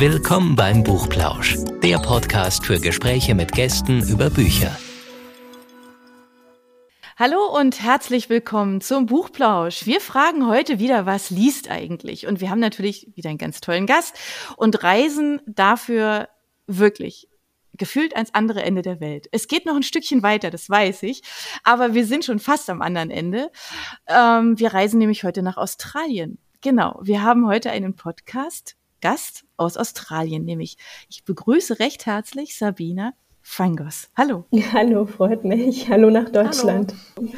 Willkommen beim Buchplausch, der Podcast für Gespräche mit Gästen über Bücher. Hallo und herzlich willkommen zum Buchplausch. Wir fragen heute wieder, was liest eigentlich? Und wir haben natürlich wieder einen ganz tollen Gast und reisen dafür wirklich gefühlt ans andere Ende der Welt. Es geht noch ein Stückchen weiter, das weiß ich, aber wir sind schon fast am anderen Ende. Ähm, wir reisen nämlich heute nach Australien. Genau, wir haben heute einen Podcast Gast aus Australien, nämlich ich begrüße recht herzlich Sabina Frangos. Hallo. Hallo, freut mich. Hallo nach Deutschland. Hallo.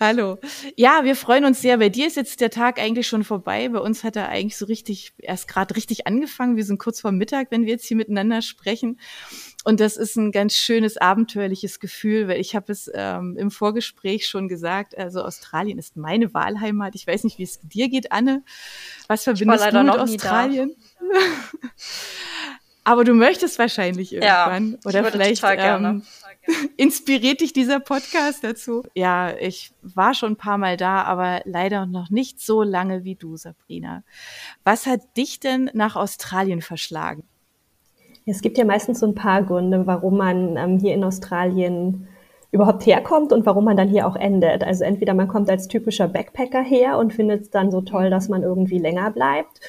Hallo. Ja, wir freuen uns sehr. Bei dir ist jetzt der Tag eigentlich schon vorbei. Bei uns hat er eigentlich so richtig, erst gerade richtig angefangen. Wir sind kurz vor Mittag, wenn wir jetzt hier miteinander sprechen. Und das ist ein ganz schönes, abenteuerliches Gefühl, weil ich habe es ähm, im Vorgespräch schon gesagt, also Australien ist meine Wahlheimat. Ich weiß nicht, wie es dir geht, Anne. Was verbindest du mit Australien? Aber du möchtest wahrscheinlich irgendwann. Ja, Oder vielleicht ähm, inspiriert dich dieser Podcast dazu. Ja, ich war schon ein paar Mal da, aber leider noch nicht so lange wie du, Sabrina. Was hat dich denn nach Australien verschlagen? Es gibt ja meistens so ein paar Gründe, warum man ähm, hier in Australien überhaupt herkommt und warum man dann hier auch endet. Also entweder man kommt als typischer Backpacker her und findet es dann so toll, dass man irgendwie länger bleibt,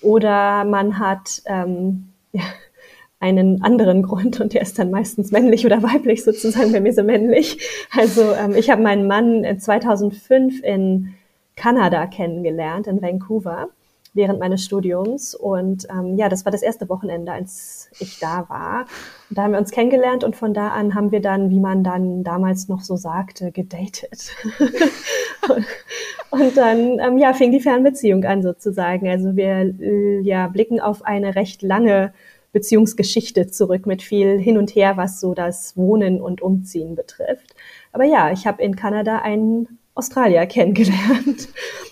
oder man hat ähm, ja, einen anderen Grund und der ist dann meistens männlich oder weiblich sozusagen, bei mir so männlich. Also ähm, ich habe meinen Mann 2005 in Kanada kennengelernt, in Vancouver während meines Studiums. Und ähm, ja, das war das erste Wochenende, als ich da war. Und da haben wir uns kennengelernt und von da an haben wir dann, wie man dann damals noch so sagte, gedatet. und, und dann ähm, ja, fing die Fernbeziehung an sozusagen. Also wir äh, ja, blicken auf eine recht lange Beziehungsgeschichte zurück mit viel hin und her, was so das Wohnen und Umziehen betrifft. Aber ja, ich habe in Kanada einen Australier kennengelernt.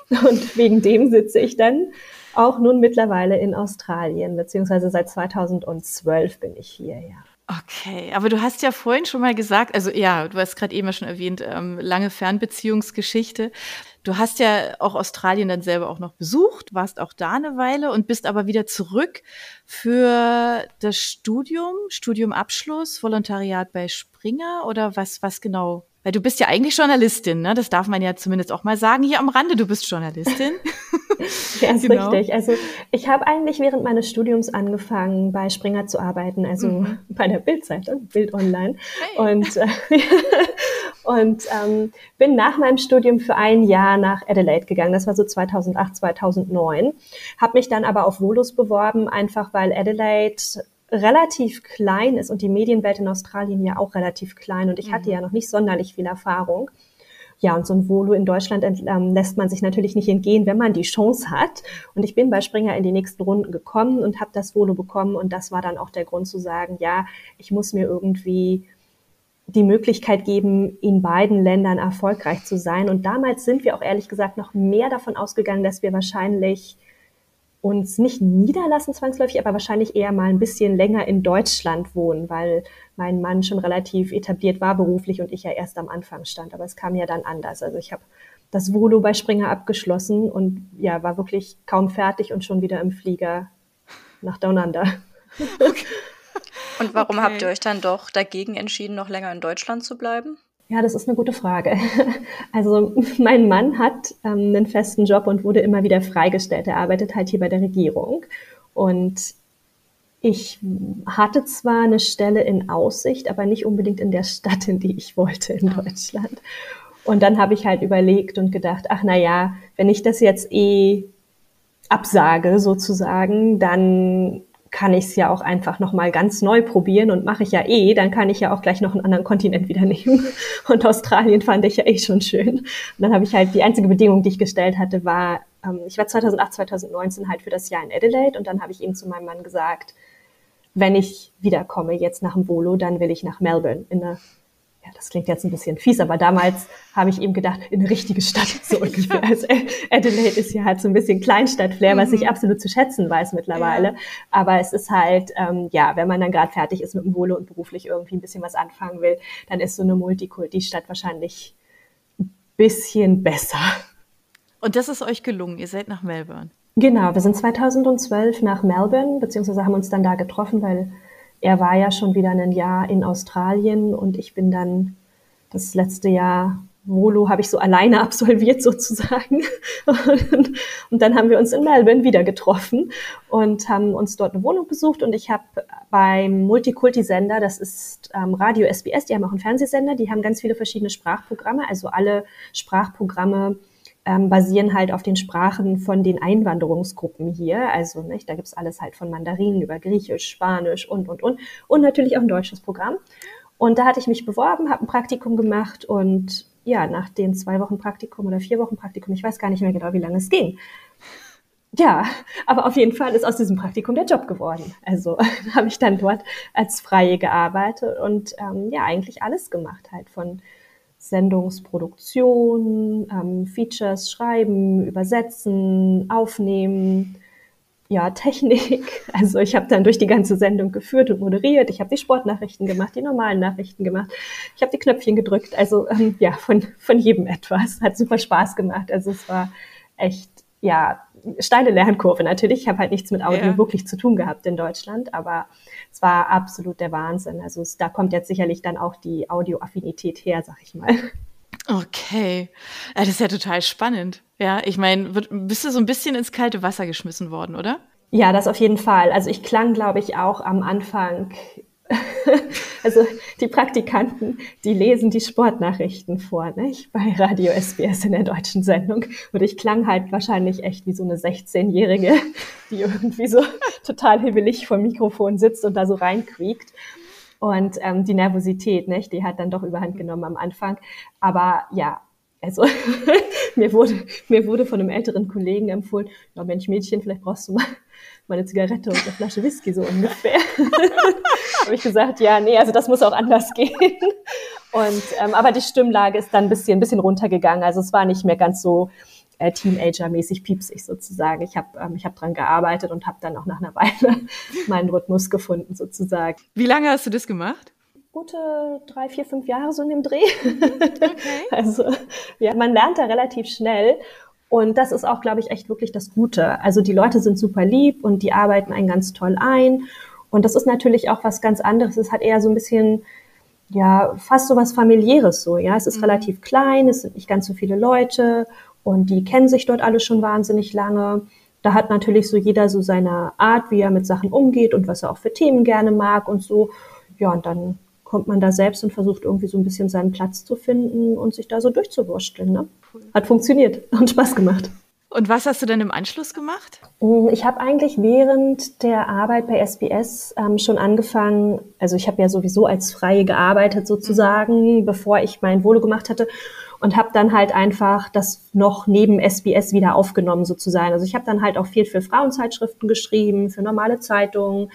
Und wegen dem sitze ich dann auch nun mittlerweile in Australien, beziehungsweise seit 2012 bin ich hier, ja. Okay, aber du hast ja vorhin schon mal gesagt, also ja, du hast gerade eben schon erwähnt, ähm, lange Fernbeziehungsgeschichte. Du hast ja auch Australien dann selber auch noch besucht, warst auch da eine Weile und bist aber wieder zurück für das Studium, Studiumabschluss, Volontariat bei Springer oder was, was genau weil du bist ja eigentlich Journalistin, ne? Das darf man ja zumindest auch mal sagen. Hier am Rande, du bist Journalistin. ja, ist genau. richtig. Also ich habe eigentlich während meines Studiums angefangen, bei Springer zu arbeiten, also mhm. bei der Bildzeitung, Bild Online. Hey. Und, äh, und ähm, bin nach meinem Studium für ein Jahr nach Adelaide gegangen. Das war so 2008, 2009. Habe mich dann aber auf Volus beworben, einfach weil Adelaide relativ klein ist und die Medienwelt in Australien ja auch relativ klein und ich hatte mhm. ja noch nicht sonderlich viel Erfahrung. Ja, und so ein Volo in Deutschland ähm, lässt man sich natürlich nicht entgehen, wenn man die Chance hat. Und ich bin bei Springer in die nächsten Runden gekommen und habe das Volo bekommen. Und das war dann auch der Grund zu sagen, ja, ich muss mir irgendwie die Möglichkeit geben, in beiden Ländern erfolgreich zu sein. Und damals sind wir auch ehrlich gesagt noch mehr davon ausgegangen, dass wir wahrscheinlich uns nicht niederlassen zwangsläufig, aber wahrscheinlich eher mal ein bisschen länger in Deutschland wohnen, weil mein Mann schon relativ etabliert war beruflich und ich ja erst am Anfang stand. Aber es kam ja dann anders. Also ich habe das Volo bei Springer abgeschlossen und ja, war wirklich kaum fertig und schon wieder im Flieger nach Down Under. Okay. Und warum okay. habt ihr euch dann doch dagegen entschieden, noch länger in Deutschland zu bleiben? Ja, das ist eine gute Frage. Also mein Mann hat ähm, einen festen Job und wurde immer wieder freigestellt. Er arbeitet halt hier bei der Regierung. Und ich hatte zwar eine Stelle in Aussicht, aber nicht unbedingt in der Stadt, in die ich wollte in Deutschland. Und dann habe ich halt überlegt und gedacht, ach na ja, wenn ich das jetzt eh absage sozusagen, dann kann ich es ja auch einfach nochmal ganz neu probieren und mache ich ja eh, dann kann ich ja auch gleich noch einen anderen Kontinent wieder nehmen. Und Australien fand ich ja eh schon schön. Und dann habe ich halt, die einzige Bedingung, die ich gestellt hatte, war, ähm, ich war 2008, 2019 halt für das Jahr in Adelaide und dann habe ich eben zu meinem Mann gesagt, wenn ich wiederkomme jetzt nach dem Volo, dann will ich nach Melbourne in eine ja, das klingt jetzt ein bisschen fies, aber damals habe ich eben gedacht, in eine richtige Stadt so ungefähr. Also Adelaide ist ja halt so ein bisschen Kleinstadt-Flair, mhm. was ich mhm. absolut zu schätzen weiß mittlerweile. Ja. Aber es ist halt, ähm, ja, wenn man dann gerade fertig ist mit dem Wohle und beruflich irgendwie ein bisschen was anfangen will, dann ist so eine Multikulti-Stadt wahrscheinlich ein bisschen besser. Und das ist euch gelungen. Ihr seid nach Melbourne. Genau, wir sind 2012 nach Melbourne, beziehungsweise haben uns dann da getroffen, weil er war ja schon wieder ein Jahr in Australien und ich bin dann das letzte Jahr Volo habe ich so alleine absolviert sozusagen. Und, und, dann haben wir uns in Melbourne wieder getroffen und haben uns dort eine Wohnung besucht. Und ich habe beim Multikulti-Sender, das ist ähm, Radio SBS, die haben auch einen Fernsehsender, die haben ganz viele verschiedene Sprachprogramme. Also alle Sprachprogramme ähm, basieren halt auf den Sprachen von den Einwanderungsgruppen hier. Also nicht, da gibt's alles halt von Mandarin über Griechisch, Spanisch und, und, und. Und natürlich auch ein deutsches Programm. Und da hatte ich mich beworben, habe ein Praktikum gemacht und ja, nach den zwei Wochen Praktikum oder vier Wochen Praktikum, ich weiß gar nicht mehr genau, wie lange es ging. Ja, aber auf jeden Fall ist aus diesem Praktikum der Job geworden. Also habe ich dann dort als Freie gearbeitet und ähm, ja, eigentlich alles gemacht halt von Sendungsproduktion, ähm, Features schreiben, übersetzen, aufnehmen, ja, Technik. Also ich habe dann durch die ganze Sendung geführt und moderiert. Ich habe die Sportnachrichten gemacht, die normalen Nachrichten gemacht. Ich habe die Knöpfchen gedrückt. Also ähm, ja, von, von jedem etwas. Hat super Spaß gemacht. Also es war echt, ja, steile Lernkurve natürlich. Ich habe halt nichts mit Audio ja. wirklich zu tun gehabt in Deutschland, aber es war absolut der Wahnsinn. Also es, da kommt jetzt sicherlich dann auch die Audioaffinität her, sag ich mal. Okay. Das ist ja total spannend. Ja, ich meine, bist du so ein bisschen ins kalte Wasser geschmissen worden, oder? Ja, das auf jeden Fall. Also ich klang, glaube ich, auch am Anfang. also die Praktikanten, die lesen die Sportnachrichten vor, nicht? Bei Radio SBS in der deutschen Sendung. Und ich klang halt wahrscheinlich echt wie so eine 16-Jährige, die irgendwie so total hibbelig vor dem Mikrofon sitzt und da so reinquiekt. Und ähm, die Nervosität, nicht? die hat dann doch überhand genommen am Anfang. Aber ja, also mir wurde mir wurde von einem älteren Kollegen empfohlen, ja Mensch Mädchen, vielleicht brauchst du mal, mal eine Zigarette und eine Flasche Whisky so ungefähr. habe ich gesagt, ja, nee, also das muss auch anders gehen. Und ähm, aber die Stimmlage ist dann ein bisschen ein bisschen runtergegangen. Also es war nicht mehr ganz so äh, Teenager-mäßig piepsig sozusagen. Ich habe ähm, ich hab dran gearbeitet und habe dann auch nach einer Weile meinen Rhythmus gefunden sozusagen. Wie lange hast du das gemacht? Gute drei, vier, fünf Jahre so in dem Dreh. Okay. Also ja, man lernt da relativ schnell. Und das ist auch, glaube ich, echt wirklich das Gute. Also die Leute sind super lieb und die arbeiten einen ganz toll ein. Und das ist natürlich auch was ganz anderes. Es hat eher so ein bisschen, ja, fast so was familiäres so, ja. Es ist mhm. relativ klein, es sind nicht ganz so viele Leute und die kennen sich dort alle schon wahnsinnig lange. Da hat natürlich so jeder so seine Art, wie er mit Sachen umgeht und was er auch für Themen gerne mag und so. Ja, und dann kommt man da selbst und versucht irgendwie so ein bisschen seinen Platz zu finden und sich da so durchzuwursteln. Ne? Hat funktioniert und Spaß gemacht. Und was hast du denn im Anschluss gemacht? Mm, ich habe eigentlich während der Arbeit bei SBS ähm, schon angefangen, also ich habe ja sowieso als Freie gearbeitet sozusagen, mhm. bevor ich mein Volo gemacht hatte und habe dann halt einfach das noch neben SBS wieder aufgenommen sozusagen. Also ich habe dann halt auch viel für Frauenzeitschriften geschrieben, für normale Zeitungen.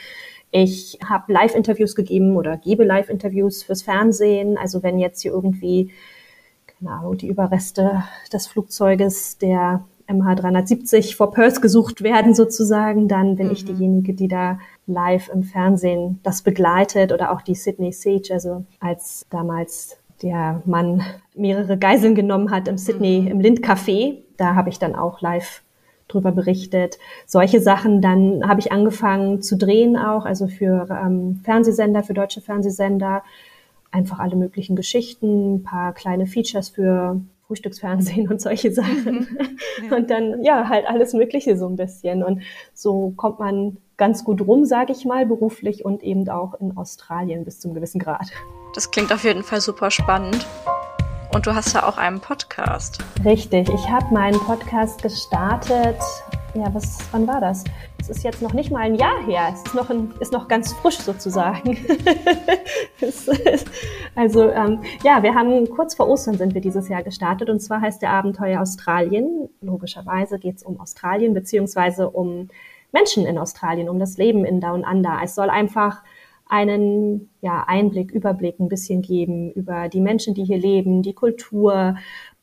Ich habe Live-Interviews gegeben oder gebe Live-Interviews fürs Fernsehen. Also wenn jetzt hier irgendwie, keine Ahnung, die Überreste des Flugzeuges der MH370 vor Perth gesucht werden sozusagen, dann bin mhm. ich diejenige, die da live im Fernsehen das begleitet oder auch die Sydney Sage, also als damals der Mann mehrere Geiseln genommen hat im Sydney, mhm. im Lindcafé. Da habe ich dann auch live drüber berichtet. Solche Sachen. Dann habe ich angefangen zu drehen auch, also für ähm, Fernsehsender, für deutsche Fernsehsender. Einfach alle möglichen Geschichten, ein paar kleine Features für Frühstücksfernsehen und solche Sachen. Mhm. Ja. Und dann, ja, halt alles Mögliche so ein bisschen. Und so kommt man ganz gut rum, sage ich mal, beruflich und eben auch in Australien bis zum gewissen Grad. Das klingt auf jeden Fall super spannend. Und du hast ja auch einen Podcast. Richtig, ich habe meinen Podcast gestartet. Ja, was, wann war das? Es ist jetzt noch nicht mal ein Jahr her. Es ist noch, ein, ist noch ganz frisch sozusagen. also ähm, ja, wir haben kurz vor Ostern sind wir dieses Jahr gestartet und zwar heißt der Abenteuer Australien. Logischerweise geht es um Australien beziehungsweise um Menschen in Australien, um das Leben in Down Under. Es soll einfach einen ja, Einblick, Überblick ein bisschen geben über die Menschen, die hier leben, die Kultur,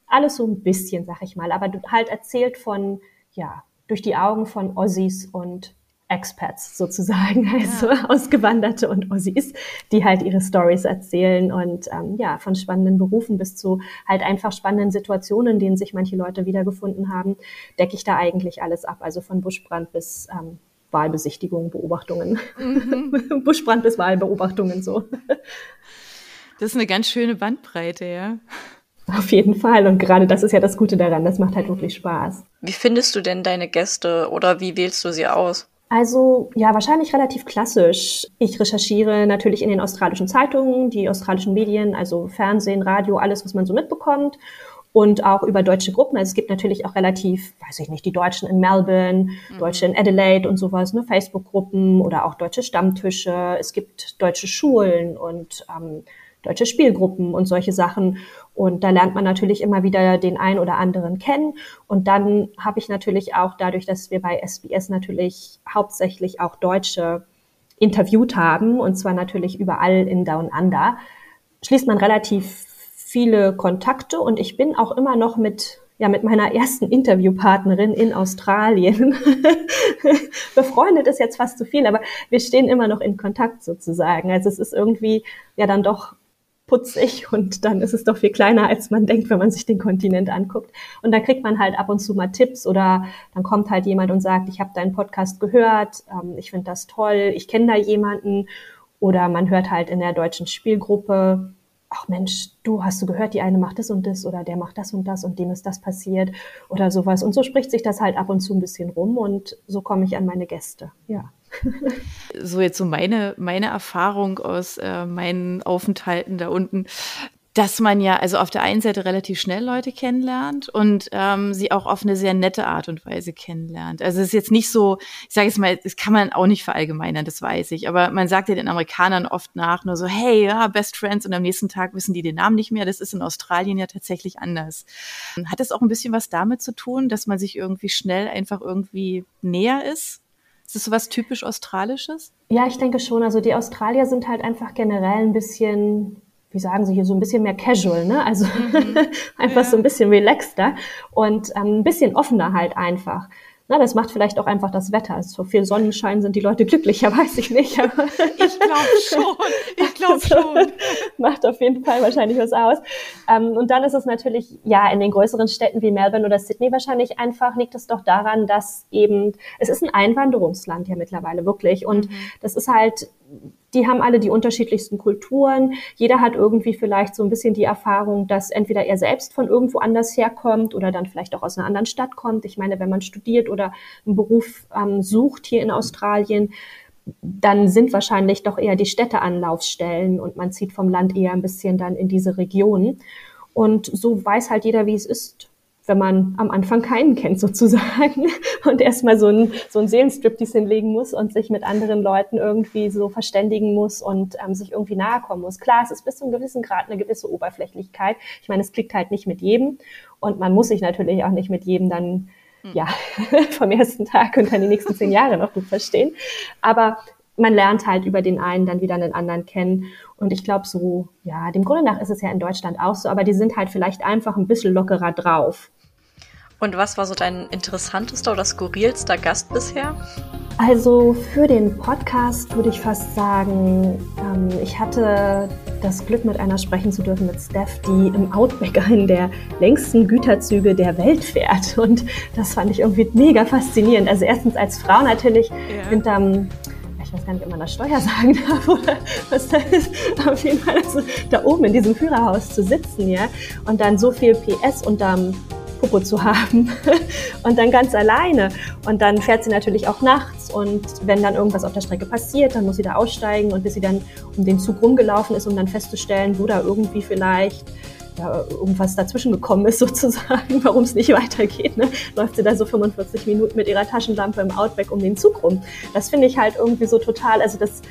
alles so ein bisschen, sag ich mal, aber halt erzählt von, ja, durch die Augen von Ossis und Expats sozusagen, also ja. Ausgewanderte und Ossis, die halt ihre Stories erzählen und ähm, ja, von spannenden Berufen bis zu halt einfach spannenden Situationen, in denen sich manche Leute wiedergefunden haben, decke ich da eigentlich alles ab. Also von Buschbrand bis ähm, Wahlbesichtigung, Beobachtungen. Mhm. Buschbrand bis Wahlbeobachtungen so. Das ist eine ganz schöne Bandbreite, ja. Auf jeden Fall. Und gerade das ist ja das Gute daran. Das macht halt wirklich Spaß. Wie findest du denn deine Gäste oder wie wählst du sie aus? Also ja, wahrscheinlich relativ klassisch. Ich recherchiere natürlich in den australischen Zeitungen, die australischen Medien, also Fernsehen, Radio, alles, was man so mitbekommt. Und auch über deutsche Gruppen. Also es gibt natürlich auch relativ, weiß ich nicht, die Deutschen in Melbourne, mhm. Deutsche in Adelaide und sowas, ne, Facebook-Gruppen oder auch deutsche Stammtische. Es gibt deutsche Schulen und ähm, deutsche Spielgruppen und solche Sachen. Und da lernt man natürlich immer wieder den einen oder anderen kennen. Und dann habe ich natürlich auch dadurch, dass wir bei SBS natürlich hauptsächlich auch Deutsche interviewt haben, und zwar natürlich überall in Down Under, schließt man relativ viele Kontakte und ich bin auch immer noch mit ja mit meiner ersten Interviewpartnerin in Australien. Befreundet ist jetzt fast zu viel, aber wir stehen immer noch in Kontakt sozusagen. Also es ist irgendwie ja dann doch putzig und dann ist es doch viel kleiner, als man denkt, wenn man sich den Kontinent anguckt. Und da kriegt man halt ab und zu mal Tipps oder dann kommt halt jemand und sagt, ich habe deinen Podcast gehört, ähm, ich finde das toll, ich kenne da jemanden. Oder man hört halt in der deutschen Spielgruppe, ach Mensch, du hast du gehört, die eine macht das und das oder der macht das und das und dem ist das passiert oder sowas. Und so spricht sich das halt ab und zu ein bisschen rum und so komme ich an meine Gäste. Ja. so jetzt so meine, meine Erfahrung aus äh, meinen Aufenthalten da unten dass man ja also auf der einen Seite relativ schnell Leute kennenlernt und ähm, sie auch auf eine sehr nette Art und Weise kennenlernt. Also es ist jetzt nicht so, ich sage jetzt mal, das kann man auch nicht verallgemeinern, das weiß ich, aber man sagt ja den Amerikanern oft nach, nur so, hey, ja, Best Friends und am nächsten Tag wissen die den Namen nicht mehr. Das ist in Australien ja tatsächlich anders. Hat das auch ein bisschen was damit zu tun, dass man sich irgendwie schnell einfach irgendwie näher ist? Ist das so was typisch Australisches? Ja, ich denke schon. Also die Australier sind halt einfach generell ein bisschen wie sagen Sie hier, so ein bisschen mehr casual, ne? Also mhm. einfach ja. so ein bisschen relaxter und ähm, ein bisschen offener halt einfach. Na, das macht vielleicht auch einfach das Wetter. Also so viel Sonnenschein sind die Leute glücklicher, weiß ich nicht. Aber ich glaube schon. Ich glaube schon. macht auf jeden Fall wahrscheinlich was aus. Ähm, und dann ist es natürlich, ja, in den größeren Städten wie Melbourne oder Sydney wahrscheinlich einfach, liegt es doch daran, dass eben, es ist ein Einwanderungsland ja mittlerweile wirklich. Und mhm. das ist halt die haben alle die unterschiedlichsten Kulturen. Jeder hat irgendwie vielleicht so ein bisschen die Erfahrung, dass entweder er selbst von irgendwo anders herkommt oder dann vielleicht auch aus einer anderen Stadt kommt. Ich meine, wenn man studiert oder einen Beruf ähm, sucht hier in Australien, dann sind wahrscheinlich doch eher die Städte Anlaufstellen und man zieht vom Land eher ein bisschen dann in diese Regionen. Und so weiß halt jeder, wie es ist, wenn man am Anfang keinen kennt sozusagen und erstmal so ein, so ein Seelenstriptease hinlegen muss und sich mit anderen Leuten irgendwie so verständigen muss und ähm, sich irgendwie nahe kommen muss. Klar, es ist bis zu einem gewissen Grad eine gewisse Oberflächlichkeit. Ich meine, es klickt halt nicht mit jedem und man muss sich natürlich auch nicht mit jedem dann hm. ja, vom ersten Tag und dann die nächsten zehn Jahre noch gut verstehen. Aber man lernt halt über den einen dann wieder einen anderen kennen. Und ich glaube so, ja, dem Grunde nach ist es ja in Deutschland auch so, aber die sind halt vielleicht einfach ein bisschen lockerer drauf. Und was war so dein interessantester oder skurrilster Gast bisher? Also für den Podcast würde ich fast sagen, ähm, ich hatte das Glück, mit einer sprechen zu dürfen, mit Steph, die im Outback einen der längsten Güterzüge der Welt fährt. Und das fand ich irgendwie mega faszinierend. Also erstens als Frau natürlich ja. hinterm ich weiß gar nicht, ob man das Steuer sagen darf oder was das ist. Auf jeden Fall also da oben in diesem Führerhaus zu sitzen, ja, und dann so viel PS unterm Popo zu haben und dann ganz alleine. Und dann fährt sie natürlich auch nachts und wenn dann irgendwas auf der Strecke passiert, dann muss sie da aussteigen und bis sie dann um den Zug rumgelaufen ist, um dann festzustellen, wo da irgendwie vielleicht ja, irgendwas dazwischen gekommen ist sozusagen, warum es nicht weitergeht, ne? läuft sie da so 45 Minuten mit ihrer Taschenlampe im Outback um den Zug rum. Das finde ich halt irgendwie so total, also das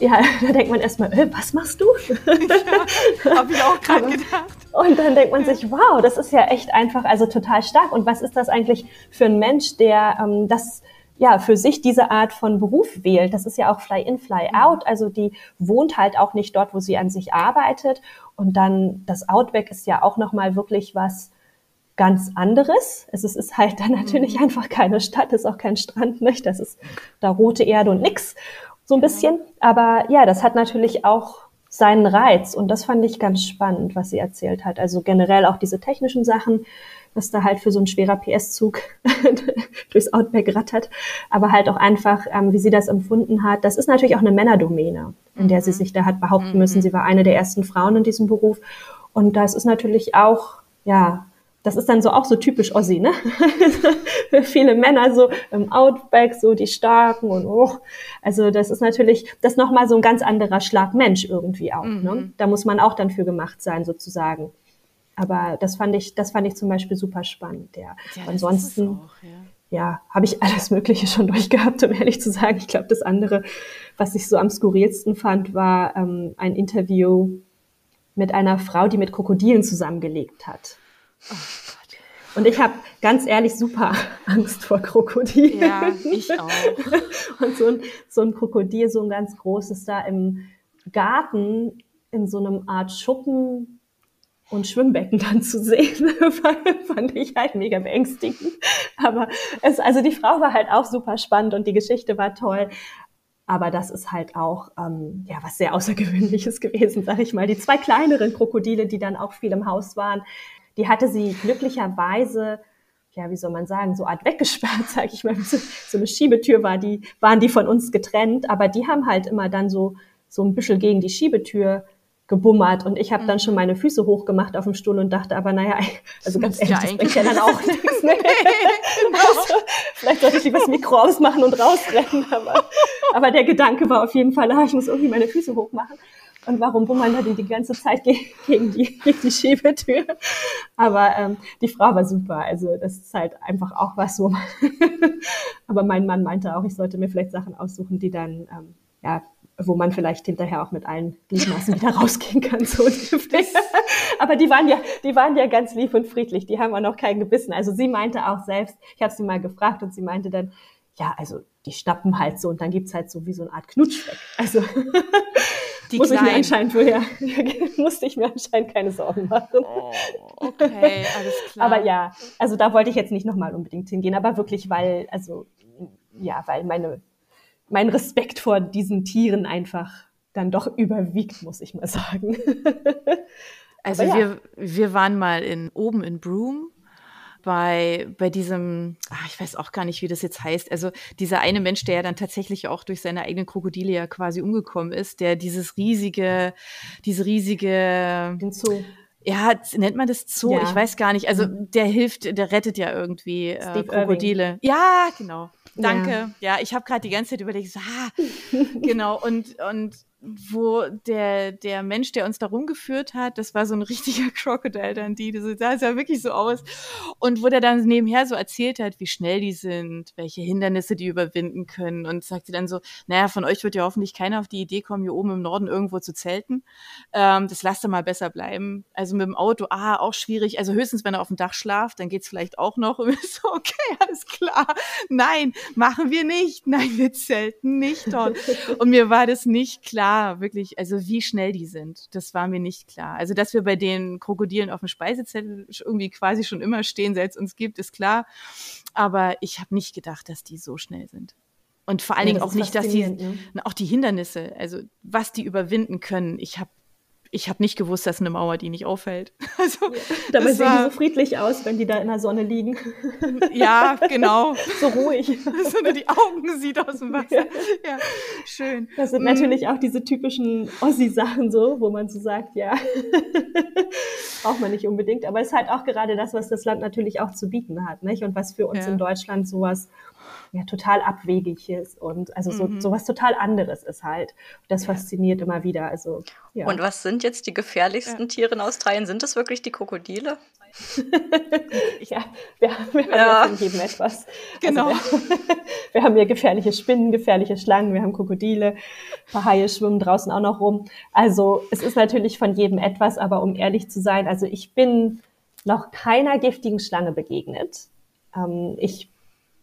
ja, da denkt man erstmal, äh, was machst du? Ja, habe ich auch gerade gedacht. Und dann denkt man sich, wow, das ist ja echt einfach, also total stark. Und was ist das eigentlich für ein Mensch, der ähm, das ja für sich diese Art von Beruf wählt? Das ist ja auch Fly in, Fly mhm. out. Also die wohnt halt auch nicht dort, wo sie an sich arbeitet. Und dann das Outback ist ja auch noch mal wirklich was ganz anderes. Es ist, ist halt dann natürlich mhm. einfach keine Stadt, ist auch kein Strand, nicht? Das ist da rote Erde und nix, so ein bisschen. Aber ja, das hat natürlich auch seinen Reiz und das fand ich ganz spannend, was sie erzählt hat. Also generell auch diese technischen Sachen, was da halt für so ein schwerer PS-Zug durchs Outback rattert, aber halt auch einfach, ähm, wie sie das empfunden hat. Das ist natürlich auch eine Männerdomäne, in der sie mhm. sich da hat behaupten müssen. Mhm. Sie war eine der ersten Frauen in diesem Beruf und das ist natürlich auch, ja, das ist dann so auch so typisch Ossi, ne? Für viele Männer so im Outback, so die Starken und oh. Also das ist natürlich, das nochmal so ein ganz anderer Schlag Mensch irgendwie auch. Ne? Mhm. Ne? Da muss man auch dann für gemacht sein, sozusagen. Aber das fand ich, das fand ich zum Beispiel super spannend. Ja. ja Ansonsten, auch, ja, ja habe ich alles Mögliche schon durchgehabt, um ehrlich zu sagen. Ich glaube, das andere, was ich so am skurrilsten fand, war ähm, ein Interview mit einer Frau, die mit Krokodilen zusammengelebt hat. Oh Und ich habe ganz ehrlich super Angst vor Krokodilen. Ja, ich auch. Und so ein, so ein Krokodil, so ein ganz großes da im Garten in so einem Art Schuppen und Schwimmbecken dann zu sehen, fand ich halt mega beängstigend. Aber es, also die Frau war halt auch super spannend und die Geschichte war toll. Aber das ist halt auch ähm, ja was sehr Außergewöhnliches gewesen, sag ich mal. Die zwei kleineren Krokodile, die dann auch viel im Haus waren, die hatte sie glücklicherweise ja, wie soll man sagen, so Art weggesperrt, sag ich mal. So, eine Schiebetür war die, waren die von uns getrennt, aber die haben halt immer dann so, so ein bisschen gegen die Schiebetür gebummert und ich habe dann schon mhm. meine Füße hochgemacht auf dem Stuhl und dachte aber, naja, also ganz ehrlich, ja das bringt ja dann auch nichts. Ne? also, vielleicht sollte ich lieber das Mikro ausmachen und rausrennen, aber, aber der Gedanke war auf jeden Fall, ah, ich muss irgendwie meine Füße hochmachen. Und warum bummern da die die ganze Zeit gegen die, gegen die Schiebetür? Aber ähm, die Frau war super. Also das ist halt einfach auch was, wo man Aber mein Mann meinte auch, ich sollte mir vielleicht Sachen aussuchen, die dann ähm, ja wo man vielleicht hinterher auch mit allen Gliedmaßen wieder rausgehen kann. So Aber die waren ja, die waren ja ganz lieb und friedlich. Die haben auch noch keinen gebissen. Also sie meinte auch selbst, ich habe sie mal gefragt und sie meinte dann, ja, also die schnappen halt so und dann gibt's halt so wie so eine Art Knutschfleck. Also die muss ich mir anscheinend woher, musste ich mir anscheinend keine Sorgen machen. Oh, okay, alles klar. Aber ja, also da wollte ich jetzt nicht nochmal unbedingt hingehen, aber wirklich, weil, also ja, weil meine mein Respekt vor diesen Tieren einfach dann doch überwiegt, muss ich mal sagen. also ja. wir, wir waren mal in, oben in Broome bei, bei diesem, ach, ich weiß auch gar nicht, wie das jetzt heißt, also dieser eine Mensch, der ja dann tatsächlich auch durch seine eigenen Krokodile ja quasi umgekommen ist, der dieses riesige, diese riesige, Den Zoo. Ja, nennt man das Zoo? Ja. Ich weiß gar nicht. Also mhm. der hilft, der rettet ja irgendwie äh, Krokodile. Irving. Ja, genau. Danke. Ja, ja ich habe gerade die ganze Zeit überlegt, so, ah, genau. Und, und wo der, der Mensch, der uns da rumgeführt hat, das war so ein richtiger Crocodile dann die, das sah ja wirklich so aus. Und wo der dann nebenher so erzählt hat, wie schnell die sind, welche Hindernisse die überwinden können und sagte dann so, naja, von euch wird ja hoffentlich keiner auf die Idee kommen, hier oben im Norden irgendwo zu zelten. Ähm, das lasst ihr mal besser bleiben. Also mit dem Auto, ah, auch schwierig. Also höchstens, wenn er auf dem Dach schlaft, dann geht's vielleicht auch noch. Und so, okay, alles klar. Nein, machen wir nicht. Nein, wir zelten nicht dort. Und mir war das nicht klar klar, wirklich, also wie schnell die sind, das war mir nicht klar. Also, dass wir bei den Krokodilen auf dem Speisezettel irgendwie quasi schon immer stehen, seit es uns gibt, ist klar. Aber ich habe nicht gedacht, dass die so schnell sind. Und vor allen ja, Dingen auch nicht, dass die, ne? auch die Hindernisse, also was die überwinden können. Ich habe ich habe nicht gewusst, dass eine Mauer die nicht auffällt. Also, ja, dabei sehen die so friedlich aus, wenn die da in der Sonne liegen. Ja, genau. so ruhig. so nur die Augen sieht aus dem Wasser. Ja, ja schön. Das sind mm. natürlich auch diese typischen Ossi-Sachen so, wo man so sagt, ja, braucht man nicht unbedingt. Aber es ist halt auch gerade das, was das Land natürlich auch zu bieten hat, nicht? Und was für uns ja. in Deutschland sowas ja total abwegig ist und also so, mhm. so was total anderes ist halt. Das ja. fasziniert immer wieder. Also, ja. Und was sind jetzt die gefährlichsten ja. Tiere in Australien? Sind das wirklich die Krokodile? ja, wir, wir haben ja von jedem etwas. Also genau. Also wir, wir, haben hier gefährliche Spinnen, gefährliche Schlangen, wir haben Krokodile, ein paar Haie schwimmen draußen auch noch rum. Also es ist natürlich von jedem etwas, aber um ehrlich zu sein, also ich bin noch keiner giftigen Schlange begegnet. Ähm, ich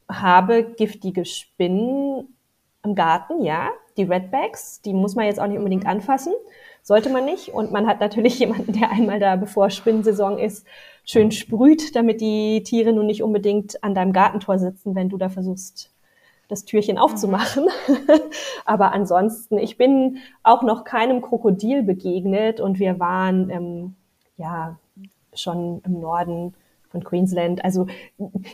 habe giftige Spinnen im Garten, ja. Die Redbacks, die muss man jetzt auch nicht unbedingt mhm. anfassen. sollte man nicht. Und man hat natürlich jemanden, der einmal da, bevor Spinnensaison ist, schön sprüht, damit die Tiere nun nicht unbedingt an deinem Gartentor sitzen, wenn du da versuchst, das Türchen aufzumachen. Mhm. Aber ansonsten, ich bin auch noch keinem Krokodil begegnet und wir waren ähm, ja schon im Norden von Queensland. Also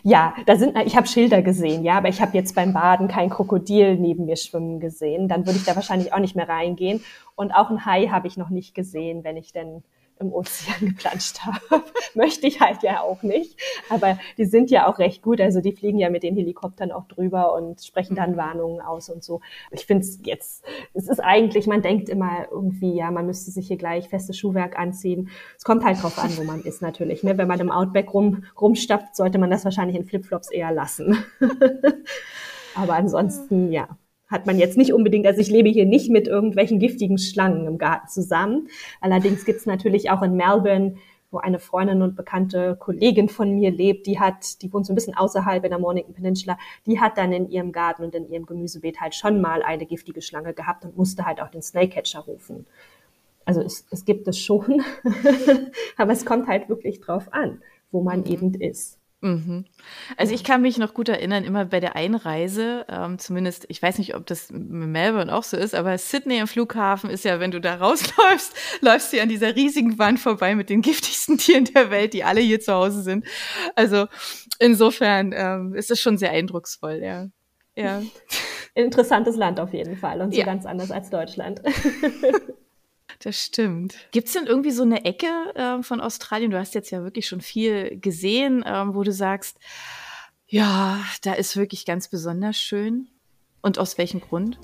ja, da sind ich habe Schilder gesehen, ja, aber ich habe jetzt beim Baden kein Krokodil neben mir schwimmen gesehen. Dann würde ich da wahrscheinlich auch nicht mehr reingehen. Und auch ein Hai habe ich noch nicht gesehen, wenn ich denn im Ozean geplanscht habe. Möchte ich halt ja auch nicht. Aber die sind ja auch recht gut. Also die fliegen ja mit den Helikoptern auch drüber und sprechen dann mhm. Warnungen aus und so. Ich finde es jetzt, es ist eigentlich, man denkt immer irgendwie, ja, man müsste sich hier gleich festes Schuhwerk anziehen. Es kommt halt drauf an, wo man ist natürlich. Ne? Wenn man im Outback rum, rumstapft, sollte man das wahrscheinlich in Flipflops eher lassen. Aber ansonsten, ja, hat man jetzt nicht unbedingt, also ich lebe hier nicht mit irgendwelchen giftigen Schlangen im Garten zusammen. Allerdings gibt's natürlich auch in Melbourne, wo eine Freundin und bekannte Kollegin von mir lebt, die hat, die wohnt so ein bisschen außerhalb in der Mornington Peninsula, die hat dann in ihrem Garten und in ihrem Gemüsebeet halt schon mal eine giftige Schlange gehabt und musste halt auch den Snakecatcher rufen. Also es, es gibt es schon, aber es kommt halt wirklich drauf an, wo man mhm. eben ist. Mhm. Also ich kann mich noch gut erinnern, immer bei der Einreise, ähm, zumindest, ich weiß nicht, ob das in Melbourne auch so ist, aber Sydney im Flughafen ist ja, wenn du da rausläufst, läufst du an dieser riesigen Wand vorbei mit den giftigsten Tieren der Welt, die alle hier zu Hause sind. Also insofern ähm, ist es schon sehr eindrucksvoll, ja. ja. Interessantes Land auf jeden Fall und so ja. ganz anders als Deutschland. Das stimmt. Gibt es denn irgendwie so eine Ecke äh, von Australien? Du hast jetzt ja wirklich schon viel gesehen, ähm, wo du sagst, ja, da ist wirklich ganz besonders schön. Und aus welchem Grund?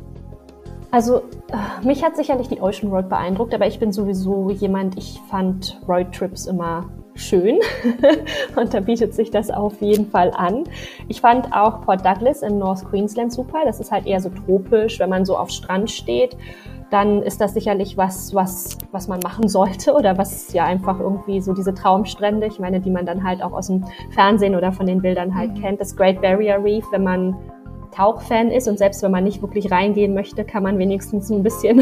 Also äh, mich hat sicherlich die Ocean Road beeindruckt, aber ich bin sowieso jemand, ich fand Roadtrips immer schön und da bietet sich das auf jeden Fall an. Ich fand auch Port Douglas in North Queensland super. Das ist halt eher so tropisch, wenn man so auf Strand steht dann ist das sicherlich was, was, was man machen sollte oder was ja einfach irgendwie so diese Traumstrände, ich meine, die man dann halt auch aus dem Fernsehen oder von den Bildern halt mhm. kennt. Das Great Barrier Reef, wenn man Tauchfan ist und selbst wenn man nicht wirklich reingehen möchte, kann man wenigstens so ein bisschen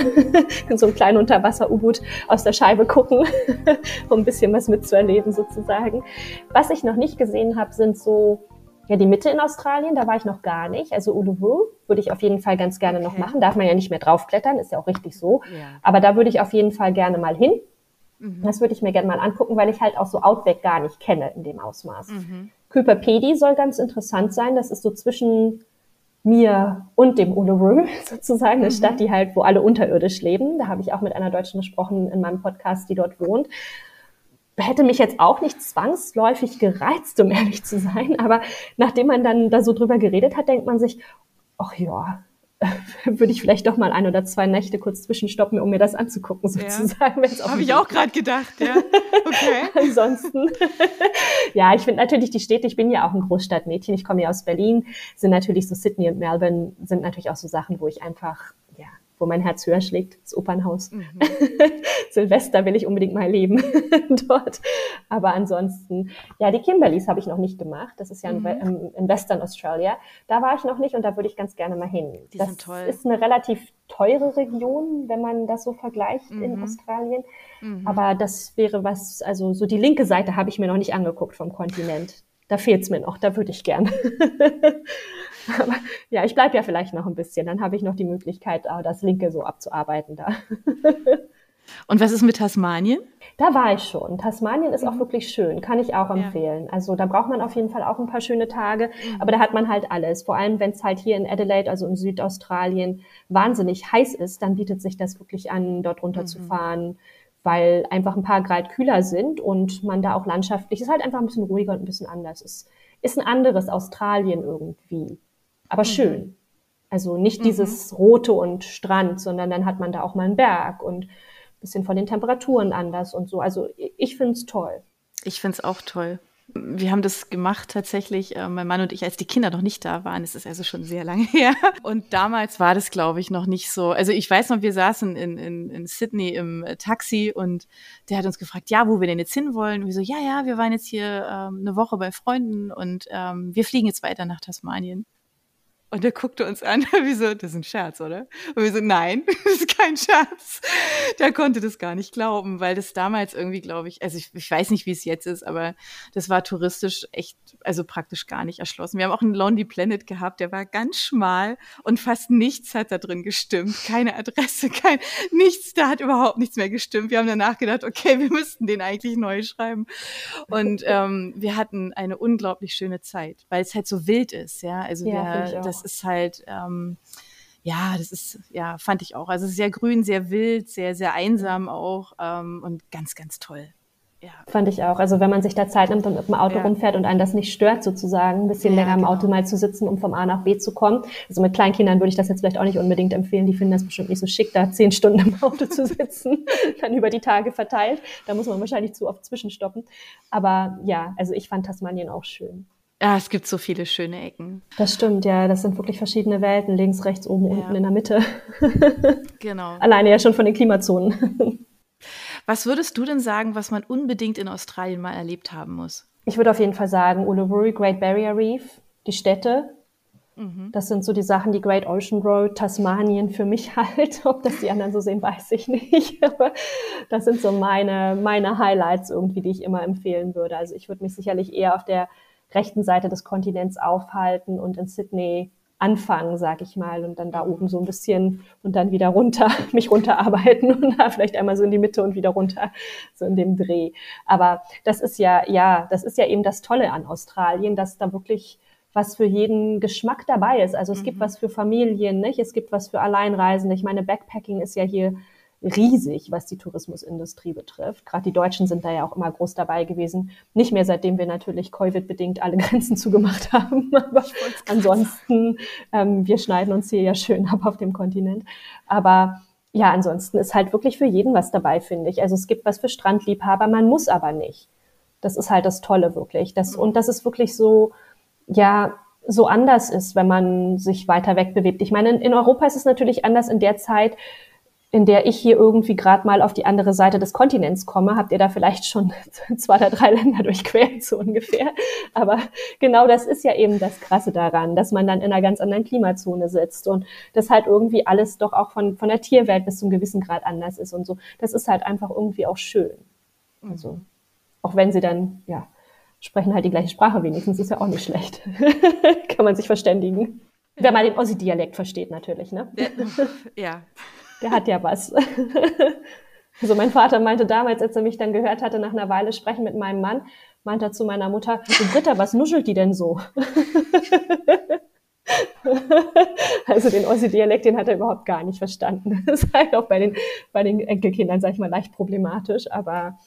in so einem kleinen Unterwasser-U-Boot aus der Scheibe gucken, um ein bisschen was mitzuerleben sozusagen. Was ich noch nicht gesehen habe, sind so ja, die Mitte in Australien, da war ich noch gar nicht. Also Uluru würde ich auf jeden Fall ganz gerne okay. noch machen. Darf man ja nicht mehr draufklettern, ist ja auch richtig so. Ja. Aber da würde ich auf jeden Fall gerne mal hin. Mhm. Das würde ich mir gerne mal angucken, weil ich halt auch so Outback gar nicht kenne in dem Ausmaß. Mhm. Küperpedi soll ganz interessant sein. Das ist so zwischen mir und dem Uluru sozusagen, eine mhm. Stadt, die halt, wo alle unterirdisch leben. Da habe ich auch mit einer Deutschen gesprochen in meinem Podcast, die dort wohnt hätte mich jetzt auch nicht zwangsläufig gereizt, um ehrlich zu sein. Aber nachdem man dann da so drüber geredet hat, denkt man sich, ach ja, würde ich vielleicht doch mal ein oder zwei Nächte kurz zwischenstoppen, um mir das anzugucken, sozusagen. Ja. Habe ich auch gerade gedacht, ja. Okay. Ansonsten, ja, ich finde natürlich die Städte, ich bin ja auch ein Großstadtmädchen, ich komme ja aus Berlin, sind natürlich so Sydney und Melbourne, sind natürlich auch so Sachen, wo ich einfach wo mein Herz höher schlägt, das Opernhaus. Mhm. Silvester will ich unbedingt mal leben dort. Aber ansonsten, ja, die Kimberleys habe ich noch nicht gemacht. Das ist ja mhm. in, in, Western Australia. Da war ich noch nicht und da würde ich ganz gerne mal hin. Die das sind toll. ist eine relativ teure Region, wenn man das so vergleicht mhm. in Australien. Mhm. Aber das wäre was, also so die linke Seite habe ich mir noch nicht angeguckt vom Kontinent. Da fehlt's mir noch, da würde ich gern. Aber ja, ich bleibe ja vielleicht noch ein bisschen. Dann habe ich noch die Möglichkeit, das Linke so abzuarbeiten da. Und was ist mit Tasmanien? Da war ich schon. Tasmanien ist mhm. auch wirklich schön, kann ich auch empfehlen. Ja. Also da braucht man auf jeden Fall auch ein paar schöne Tage, mhm. aber da hat man halt alles. Vor allem, wenn es halt hier in Adelaide, also in Südaustralien, wahnsinnig heiß ist, dann bietet sich das wirklich an, dort runterzufahren, mhm. weil einfach ein paar Grad kühler sind und man da auch landschaftlich, ist halt einfach ein bisschen ruhiger und ein bisschen anders. Ist, ist ein anderes Australien irgendwie aber mhm. schön. Also nicht mhm. dieses Rote und Strand, sondern dann hat man da auch mal einen Berg und bisschen von den Temperaturen anders und so. Also ich finde es toll. Ich finde es auch toll. Wir haben das gemacht tatsächlich, äh, mein Mann und ich, als die Kinder noch nicht da waren. Es ist also schon sehr lange her. Und damals war das, glaube ich, noch nicht so. Also ich weiß noch, wir saßen in, in, in Sydney im äh, Taxi und der hat uns gefragt, ja, wo wir denn jetzt hinwollen. Und wir so, ja, ja, wir waren jetzt hier ähm, eine Woche bei Freunden und ähm, wir fliegen jetzt weiter nach Tasmanien. Und der guckte uns an, wie so, das ist ein Scherz, oder? Und wir so, nein, das ist kein Scherz. Der konnte das gar nicht glauben, weil das damals irgendwie, glaube ich, also ich, ich weiß nicht, wie es jetzt ist, aber das war touristisch echt, also praktisch gar nicht erschlossen. Wir haben auch einen Lonely Planet gehabt, der war ganz schmal und fast nichts hat da drin gestimmt. Keine Adresse, kein, nichts, da hat überhaupt nichts mehr gestimmt. Wir haben danach gedacht, okay, wir müssten den eigentlich neu schreiben. Und ähm, wir hatten eine unglaublich schöne Zeit, weil es halt so wild ist, ja. Also ja, wir, das das ist halt, ähm, ja, das ist, ja, fand ich auch. Also sehr grün, sehr wild, sehr, sehr einsam auch ähm, und ganz, ganz toll. Ja. Fand ich auch. Also wenn man sich da Zeit nimmt und mit dem Auto ja. rumfährt und einen das nicht stört, sozusagen, ein bisschen ja, länger im genau. Auto mal zu sitzen, um vom A nach B zu kommen. Also mit Kleinkindern würde ich das jetzt vielleicht auch nicht unbedingt empfehlen. Die finden das bestimmt nicht so schick, da zehn Stunden im Auto zu sitzen, dann über die Tage verteilt. Da muss man wahrscheinlich zu oft zwischenstoppen. Aber ja, also ich fand Tasmanien auch schön. Ja, es gibt so viele schöne Ecken. Das stimmt, ja. Das sind wirklich verschiedene Welten. Links, rechts, oben, ja. unten, in der Mitte. genau. Alleine ja schon von den Klimazonen. Was würdest du denn sagen, was man unbedingt in Australien mal erlebt haben muss? Ich würde auf jeden Fall sagen, Uluru, Great Barrier Reef, die Städte. Mhm. Das sind so die Sachen, die Great Ocean Road, Tasmanien für mich halt. Ob das die anderen so sehen, weiß ich nicht. Aber das sind so meine, meine Highlights irgendwie, die ich immer empfehlen würde. Also ich würde mich sicherlich eher auf der rechten Seite des Kontinents aufhalten und in Sydney anfangen, sag ich mal, und dann da oben so ein bisschen und dann wieder runter, mich runterarbeiten und da vielleicht einmal so in die Mitte und wieder runter, so in dem Dreh. Aber das ist ja, ja, das ist ja eben das Tolle an Australien, dass da wirklich was für jeden Geschmack dabei ist. Also es mhm. gibt was für Familien, nicht? Es gibt was für Alleinreisende. Ich meine, Backpacking ist ja hier riesig, was die Tourismusindustrie betrifft. Gerade die Deutschen sind da ja auch immer groß dabei gewesen. Nicht mehr, seitdem wir natürlich Covid-bedingt alle Grenzen zugemacht haben. Aber ansonsten, ähm, wir schneiden uns hier ja schön ab auf dem Kontinent. Aber ja, ansonsten ist halt wirklich für jeden was dabei, finde ich. Also es gibt was für Strandliebhaber, man muss aber nicht. Das ist halt das Tolle wirklich. Das, und das ist wirklich so, ja, so anders ist, wenn man sich weiter wegbewegt. Ich meine, in Europa ist es natürlich anders in der Zeit, in der ich hier irgendwie gerade mal auf die andere Seite des Kontinents komme, habt ihr da vielleicht schon zwei oder drei Länder durchquert, so ungefähr. Aber genau das ist ja eben das Krasse daran, dass man dann in einer ganz anderen Klimazone sitzt und das halt irgendwie alles doch auch von, von der Tierwelt bis zum gewissen Grad anders ist und so. Das ist halt einfach irgendwie auch schön. Also, auch wenn sie dann, ja, sprechen halt die gleiche Sprache wenigstens, ist ja auch nicht schlecht. Kann man sich verständigen. Wenn man den Ossi-Dialekt versteht, natürlich, ne? Ja der hat ja was. Also mein Vater meinte damals, als er mich dann gehört hatte, nach einer Weile sprechen mit meinem Mann, meinte er zu meiner Mutter, du Britta, was nuschelt die denn so? also den Ossi-Dialekt, den hat er überhaupt gar nicht verstanden. Das ist halt auch bei den, bei den Enkelkindern, sag ich mal, leicht problematisch, aber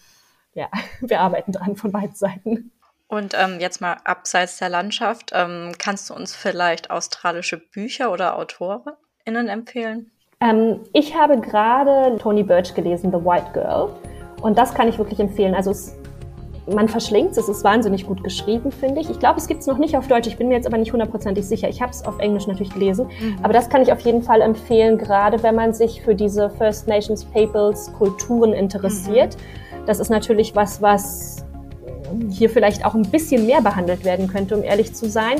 ja, wir arbeiten dran von beiden Seiten. Und ähm, jetzt mal abseits der Landschaft, ähm, kannst du uns vielleicht australische Bücher oder AutorInnen empfehlen? Ähm, ich habe gerade Tony Birch gelesen, The White Girl. Und das kann ich wirklich empfehlen. Also es, man verschlingt es, es ist wahnsinnig gut geschrieben, finde ich. Ich glaube, es gibt es noch nicht auf Deutsch, ich bin mir jetzt aber nicht hundertprozentig sicher. Ich habe es auf Englisch natürlich gelesen. Mhm. Aber das kann ich auf jeden Fall empfehlen, gerade wenn man sich für diese First Nations Peoples Kulturen interessiert. Mhm. Das ist natürlich was, was hier vielleicht auch ein bisschen mehr behandelt werden könnte, um ehrlich zu sein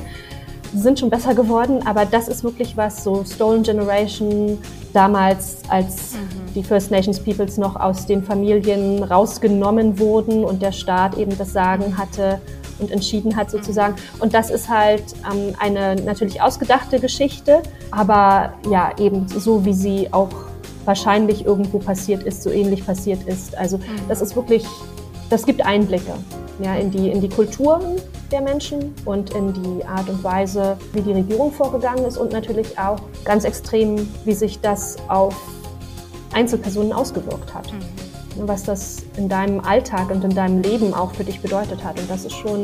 sind schon besser geworden, aber das ist wirklich was, so Stolen Generation, damals, als mhm. die First Nations Peoples noch aus den Familien rausgenommen wurden und der Staat eben das Sagen hatte und entschieden hat sozusagen. Und das ist halt ähm, eine natürlich ausgedachte Geschichte, aber ja, eben so wie sie auch wahrscheinlich irgendwo passiert ist, so ähnlich passiert ist. Also mhm. das ist wirklich, das gibt Einblicke ja, in, die, in die Kulturen der Menschen und in die Art und Weise, wie die Regierung vorgegangen ist und natürlich auch ganz extrem, wie sich das auf Einzelpersonen ausgewirkt hat. Mhm. Was das in deinem Alltag und in deinem Leben auch für dich bedeutet hat. Und das ist schon,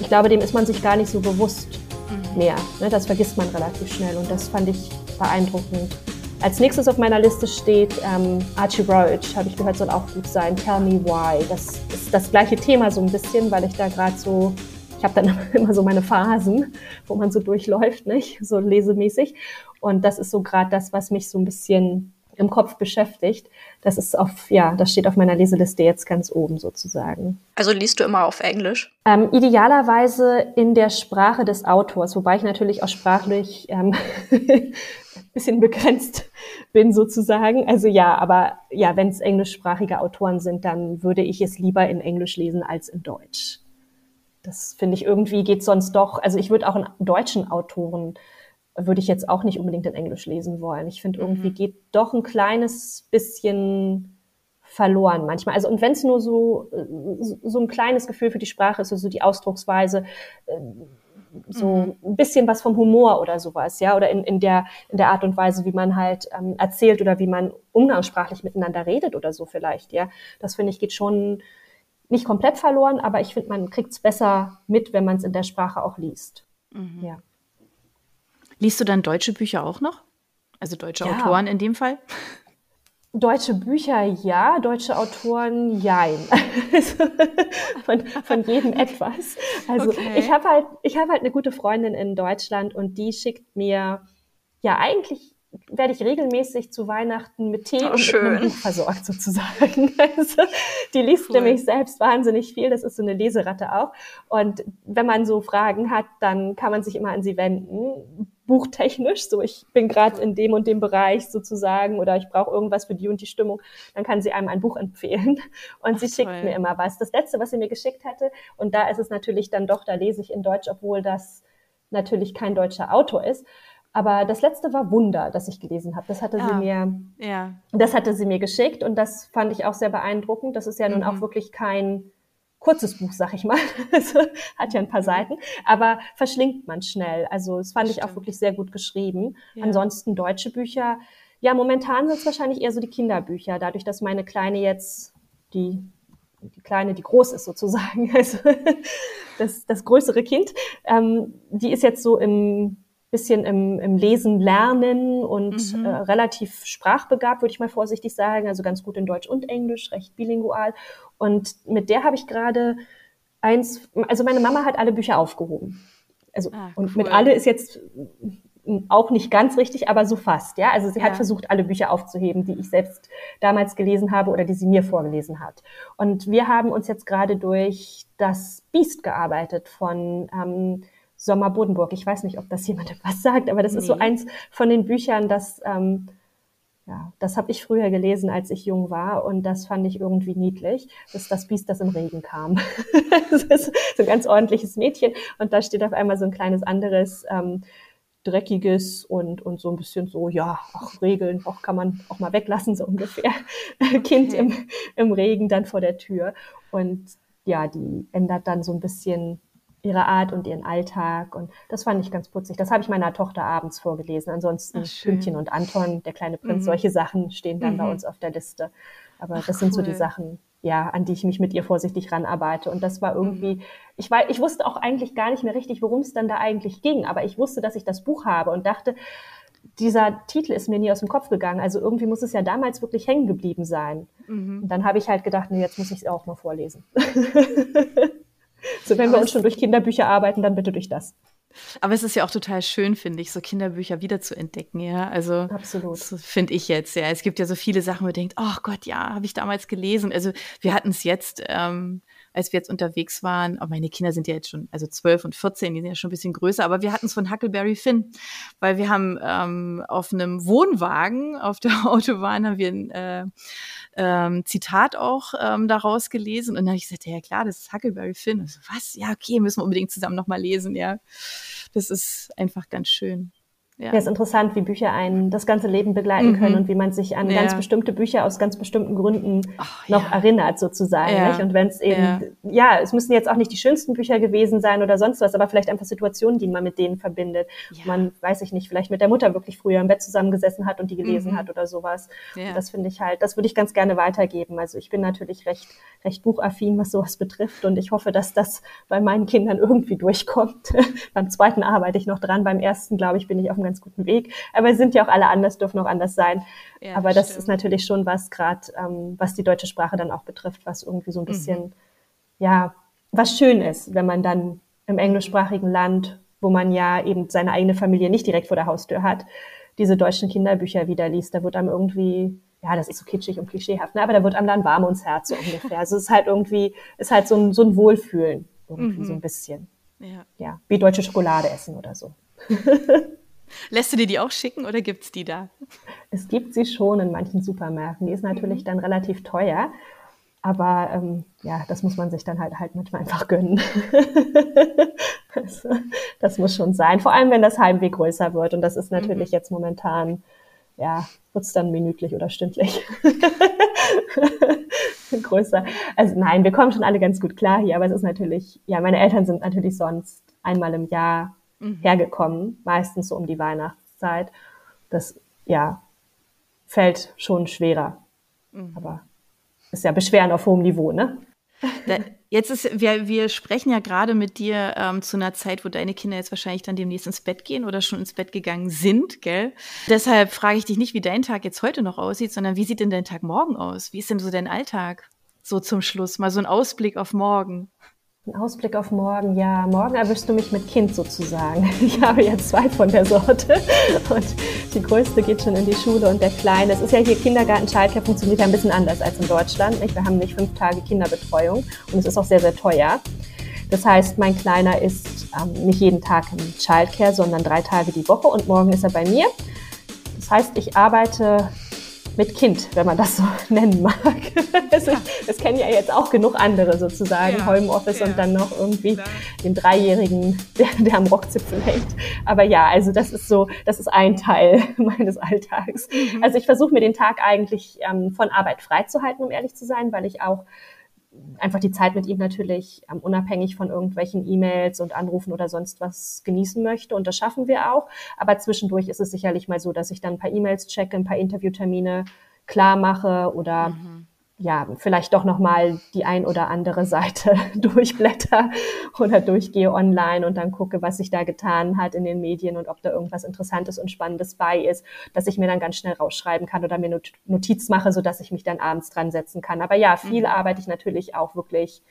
ich glaube, dem ist man sich gar nicht so bewusst mhm. mehr. Ne? Das vergisst man relativ schnell und das fand ich beeindruckend. Als nächstes auf meiner Liste steht ähm, Archie Roach, habe ich gehört, soll auch gut sein. Tell Me Why. Das ist das gleiche Thema so ein bisschen, weil ich da gerade so ich habe dann immer so meine Phasen, wo man so durchläuft, nicht? So lesemäßig. Und das ist so gerade das, was mich so ein bisschen im Kopf beschäftigt. Das ist auf, ja, das steht auf meiner Leseliste jetzt ganz oben sozusagen. Also liest du immer auf Englisch? Ähm, idealerweise in der Sprache des Autors, wobei ich natürlich auch sprachlich ähm, bisschen begrenzt bin sozusagen. Also ja, aber ja, wenn es englischsprachige Autoren sind, dann würde ich es lieber in Englisch lesen als in Deutsch. Das finde ich irgendwie geht sonst doch. Also ich würde auch einen deutschen Autoren würde ich jetzt auch nicht unbedingt in Englisch lesen wollen. Ich finde irgendwie mhm. geht doch ein kleines bisschen verloren manchmal. Also und wenn es nur so so ein kleines Gefühl für die Sprache ist, also die Ausdrucksweise, äh, so mhm. ein bisschen was vom Humor oder sowas, ja, oder in, in der in der Art und Weise, wie man halt ähm, erzählt oder wie man umgangssprachlich miteinander redet oder so vielleicht, ja. Das finde ich geht schon nicht komplett verloren, aber ich finde, man kriegt es besser mit, wenn man es in der Sprache auch liest. Mhm. Ja. Liest du dann deutsche Bücher auch noch? Also deutsche ja. Autoren in dem Fall? Deutsche Bücher ja, deutsche Autoren jein. Also von, von jedem etwas. Also okay. ich habe halt, ich habe halt eine gute Freundin in Deutschland und die schickt mir ja eigentlich werde ich regelmäßig zu Weihnachten mit Tee oh, und schön. mit einem Buch versorgt sozusagen. Also, die liest cool. nämlich selbst wahnsinnig viel. Das ist so eine Leseratte auch. Und wenn man so Fragen hat, dann kann man sich immer an sie wenden. Buchtechnisch, so ich bin gerade in dem und dem Bereich sozusagen oder ich brauche irgendwas für die und die Stimmung, dann kann sie einem ein Buch empfehlen und Ach, sie schickt toll. mir immer was. Das letzte, was sie mir geschickt hatte und da ist es natürlich dann doch, da lese ich in Deutsch, obwohl das natürlich kein deutscher Autor ist, aber das letzte war Wunder, das ich gelesen habe. Das hatte ah, sie mir, ja. das hatte sie mir geschickt und das fand ich auch sehr beeindruckend. Das ist ja nun mhm. auch wirklich kein kurzes Buch, sag ich mal. Also, hat ja ein paar Seiten, aber verschlingt man schnell. Also das fand Stimmt. ich auch wirklich sehr gut geschrieben. Ja. Ansonsten deutsche Bücher. Ja, momentan sind es wahrscheinlich eher so die Kinderbücher, dadurch, dass meine Kleine jetzt die die Kleine, die groß ist sozusagen, also das, das größere Kind, ähm, die ist jetzt so im bisschen im, im Lesen lernen und mhm. äh, relativ sprachbegabt, würde ich mal vorsichtig sagen, also ganz gut in Deutsch und Englisch, recht bilingual. Und mit der habe ich gerade eins, also meine Mama hat alle Bücher aufgehoben. Also ah, und mit alle ist jetzt auch nicht ganz richtig, aber so fast, ja. Also sie ja. hat versucht, alle Bücher aufzuheben, die ich selbst damals gelesen habe oder die sie mir vorgelesen hat. Und wir haben uns jetzt gerade durch das Biest gearbeitet von ähm, Sommer Bodenburg. Ich weiß nicht, ob das jemandem was sagt, aber das nee. ist so eins von den Büchern, das, ähm, ja, das habe ich früher gelesen, als ich jung war und das fand ich irgendwie niedlich. Das ist das Biest, das im Regen kam. das ist so ein ganz ordentliches Mädchen und da steht auf einmal so ein kleines anderes, ähm, dreckiges und, und so ein bisschen so, ja, auch Regeln, auch kann man auch mal weglassen, so ungefähr. kind im, im Regen dann vor der Tür. Und ja, die ändert dann so ein bisschen ihre Art und ihren Alltag. Und das fand ich ganz putzig. Das habe ich meiner Tochter abends vorgelesen. Ansonsten Pünktchen und Anton, der kleine Prinz, mhm. solche Sachen stehen dann mhm. bei uns auf der Liste. Aber Ach, das sind cool. so die Sachen, ja, an die ich mich mit ihr vorsichtig ranarbeite. Und das war irgendwie, mhm. ich war, ich wusste auch eigentlich gar nicht mehr richtig, worum es dann da eigentlich ging. Aber ich wusste, dass ich das Buch habe und dachte, dieser Titel ist mir nie aus dem Kopf gegangen. Also irgendwie muss es ja damals wirklich hängen geblieben sein. Mhm. Und dann habe ich halt gedacht, nee, jetzt muss ich es auch mal vorlesen. So, wenn wir uns schon durch Kinderbücher arbeiten, dann bitte durch das. Aber es ist ja auch total schön, finde ich, so Kinderbücher wieder zu entdecken, ja. Also absolut. Finde ich jetzt, ja. Es gibt ja so viele Sachen, wo man denkt, oh Gott, ja, habe ich damals gelesen. Also wir hatten es jetzt, ähm, als wir jetzt unterwegs waren, oh, meine Kinder sind ja jetzt schon, also zwölf und 14, die sind ja schon ein bisschen größer, aber wir hatten es von Huckleberry Finn, weil wir haben ähm, auf einem Wohnwagen auf der Autobahn haben wir ein äh, ähm, Zitat auch ähm, daraus gelesen und dann habe ich gesagt, ja klar, das ist Huckleberry Finn. So, was? Ja, okay, müssen wir unbedingt zusammen nochmal lesen, ja. Das ist einfach ganz schön. Ja. ja, ist interessant, wie Bücher einen das ganze Leben begleiten mhm. können und wie man sich an ja. ganz bestimmte Bücher aus ganz bestimmten Gründen Ach, noch ja. erinnert, sozusagen. Ja. Nicht? Und wenn es eben, ja. es müssen jetzt auch nicht die schönsten Bücher gewesen sein oder sonst was, aber vielleicht einfach Situationen, die man mit denen verbindet. Man, weiß ich nicht, vielleicht mit der Mutter wirklich früher im Bett zusammengesessen hat und die gelesen mhm. hat oder sowas. Und das finde ich halt, das würde ich ganz gerne weitergeben. Also ich bin natürlich recht, recht buchaffin, was sowas betrifft und ich hoffe, dass das bei meinen Kindern irgendwie durchkommt. beim zweiten arbeite ich noch dran, beim ersten, glaube ich, bin ich auf einem ganz guten Weg. Aber sind ja auch alle anders, dürfen auch anders sein. Ja, Aber das stimmt. ist natürlich schon was, gerade ähm, was die deutsche Sprache dann auch betrifft, was irgendwie so ein bisschen, mhm. ja, was schön ist, wenn man dann im englischsprachigen Land, wo man ja eben seine eigene Familie nicht direkt vor der Haustür hat, diese deutschen Kinderbücher wieder liest, da wird einem irgendwie, ja, das ist so kitschig und klischeehaft, ne? aber da wird einem dann warm ums Herz so ungefähr. Also es ist halt irgendwie, ist halt so ein, so ein Wohlfühlen irgendwie mhm. so ein bisschen. Ja. ja, wie deutsche Schokolade essen oder so. Lässt du dir die auch schicken oder gibt's die da? Es gibt sie schon in manchen Supermärkten. Die ist natürlich mhm. dann relativ teuer. Aber ähm, ja, das muss man sich dann halt halt manchmal einfach gönnen. das, das, muss schon sein. Vor allem, wenn das Heimweh größer wird. Und das ist natürlich mhm. jetzt momentan, ja, wird's dann minütlich oder stündlich größer. Also nein, wir kommen schon alle ganz gut klar hier, aber es ist natürlich, ja, meine Eltern sind natürlich sonst einmal im Jahr mhm. hergekommen, meistens so um die Weihnachtszeit. Das, ja, fällt schon schwerer. Mhm. Aber ist ja Beschweren auf hohem Niveau, ne? Da, jetzt ist, wir, wir sprechen ja gerade mit dir ähm, zu einer Zeit, wo deine Kinder jetzt wahrscheinlich dann demnächst ins Bett gehen oder schon ins Bett gegangen sind, gell? Deshalb frage ich dich nicht, wie dein Tag jetzt heute noch aussieht, sondern wie sieht denn dein Tag morgen aus? Wie ist denn so dein Alltag? So zum Schluss, mal so ein Ausblick auf morgen. Ein Ausblick auf morgen, ja. Morgen erwischst du mich mit Kind sozusagen. Ich habe ja zwei von der Sorte. Und die größte geht schon in die Schule und der kleine. Es ist ja hier Kindergarten, Childcare funktioniert ja ein bisschen anders als in Deutschland. Wir haben nicht fünf Tage Kinderbetreuung und es ist auch sehr, sehr teuer. Das heißt, mein Kleiner ist ähm, nicht jeden Tag im Childcare, sondern drei Tage die Woche und morgen ist er bei mir. Das heißt, ich arbeite mit Kind, wenn man das so nennen mag. Das, ja. das kennen ja jetzt auch genug andere sozusagen, ja. Homeoffice ja. und dann noch irgendwie Klar. den Dreijährigen, der, der am Rockzipfel hängt. Aber ja, also das ist so, das ist ein Teil meines Alltags. Mhm. Also ich versuche mir den Tag eigentlich ähm, von Arbeit freizuhalten, um ehrlich zu sein, weil ich auch einfach die Zeit mit ihm natürlich ähm, unabhängig von irgendwelchen E-Mails und Anrufen oder sonst was genießen möchte. Und das schaffen wir auch. Aber zwischendurch ist es sicherlich mal so, dass ich dann ein paar E-Mails checke, ein paar Interviewtermine klar mache oder mhm ja, vielleicht doch nochmal die ein oder andere Seite durchblätter oder durchgehe online und dann gucke, was sich da getan hat in den Medien und ob da irgendwas Interessantes und Spannendes bei ist, dass ich mir dann ganz schnell rausschreiben kann oder mir Notiz mache, so dass ich mich dann abends dran setzen kann. Aber ja, viel mhm. arbeite ich natürlich auch wirklich,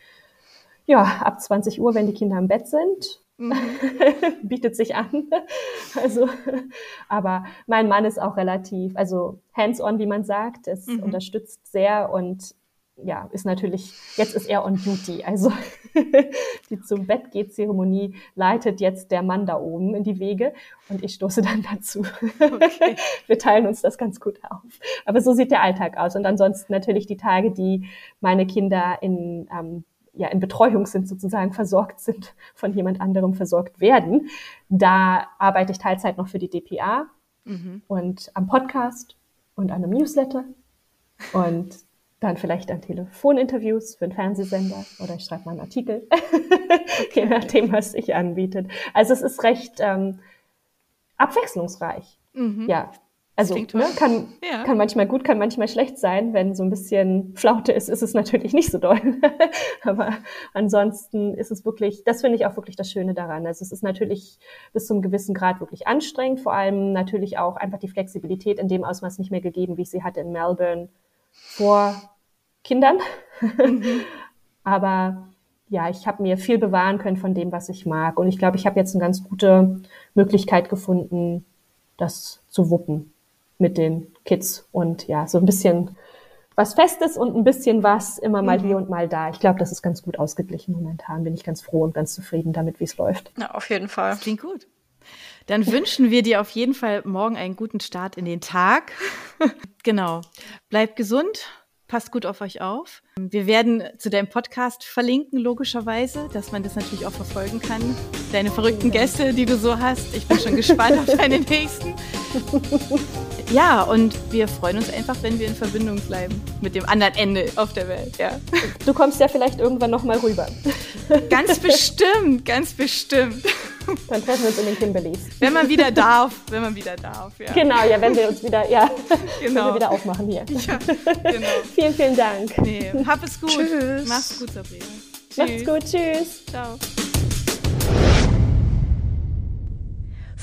ja, ab 20 Uhr, wenn die Kinder im Bett sind. bietet sich an. Also, aber mein Mann ist auch relativ, also hands-on, wie man sagt, es mhm. unterstützt sehr und ja, ist natürlich, jetzt ist er on duty. Also die zum Bett geht Zeremonie leitet jetzt der Mann da oben in die Wege und ich stoße dann dazu. Okay. Wir teilen uns das ganz gut auf. Aber so sieht der Alltag aus. Und ansonsten natürlich die Tage, die meine Kinder in ähm, ja in Betreuung sind, sozusagen versorgt sind, von jemand anderem versorgt werden. Da arbeite ich Teilzeit noch für die DPA mhm. und am Podcast und an einem Newsletter und dann vielleicht an Telefoninterviews für einen Fernsehsender oder ich schreibe mal einen Artikel, je nachdem, was sich anbietet. Also es ist recht ähm, abwechslungsreich. Mhm. Ja, also ne, kann, ja. kann manchmal gut, kann manchmal schlecht sein. Wenn so ein bisschen Flaute ist, ist es natürlich nicht so doll. Aber ansonsten ist es wirklich, das finde ich auch wirklich das Schöne daran. Also es ist natürlich bis zum gewissen Grad wirklich anstrengend, vor allem natürlich auch einfach die Flexibilität in dem Ausmaß nicht mehr gegeben, wie ich sie hatte in Melbourne vor Kindern. Mhm. Aber ja, ich habe mir viel bewahren können von dem, was ich mag. Und ich glaube, ich habe jetzt eine ganz gute Möglichkeit gefunden, das zu wuppen mit den Kids und ja, so ein bisschen was Festes und ein bisschen was immer mal mhm. hier und mal da. Ich glaube, das ist ganz gut ausgeglichen momentan. Bin ich ganz froh und ganz zufrieden damit, wie es läuft. Ja, auf jeden Fall. Das klingt gut. Dann wünschen wir dir auf jeden Fall morgen einen guten Start in den Tag. genau. Bleib gesund Passt gut auf euch auf. Wir werden zu deinem Podcast verlinken, logischerweise, dass man das natürlich auch verfolgen kann. Deine verrückten Gäste, die du so hast. Ich bin schon gespannt auf deine nächsten. Ja, und wir freuen uns einfach, wenn wir in Verbindung bleiben mit dem anderen Ende auf der Welt. Ja. Du kommst ja vielleicht irgendwann noch mal rüber. Ganz bestimmt, ganz bestimmt. Dann treffen wir uns in den Kimberleys. Wenn man wieder darf, wenn man wieder darf, ja. Genau, ja, wenn wir uns wieder, ja, genau. wenn wir wieder aufmachen hier. Ja, genau. vielen, vielen Dank. Nee, hab es gut. Tschüss. Mach's gut, Sabrina. Tschüss. Macht's gut, tschüss. Ciao.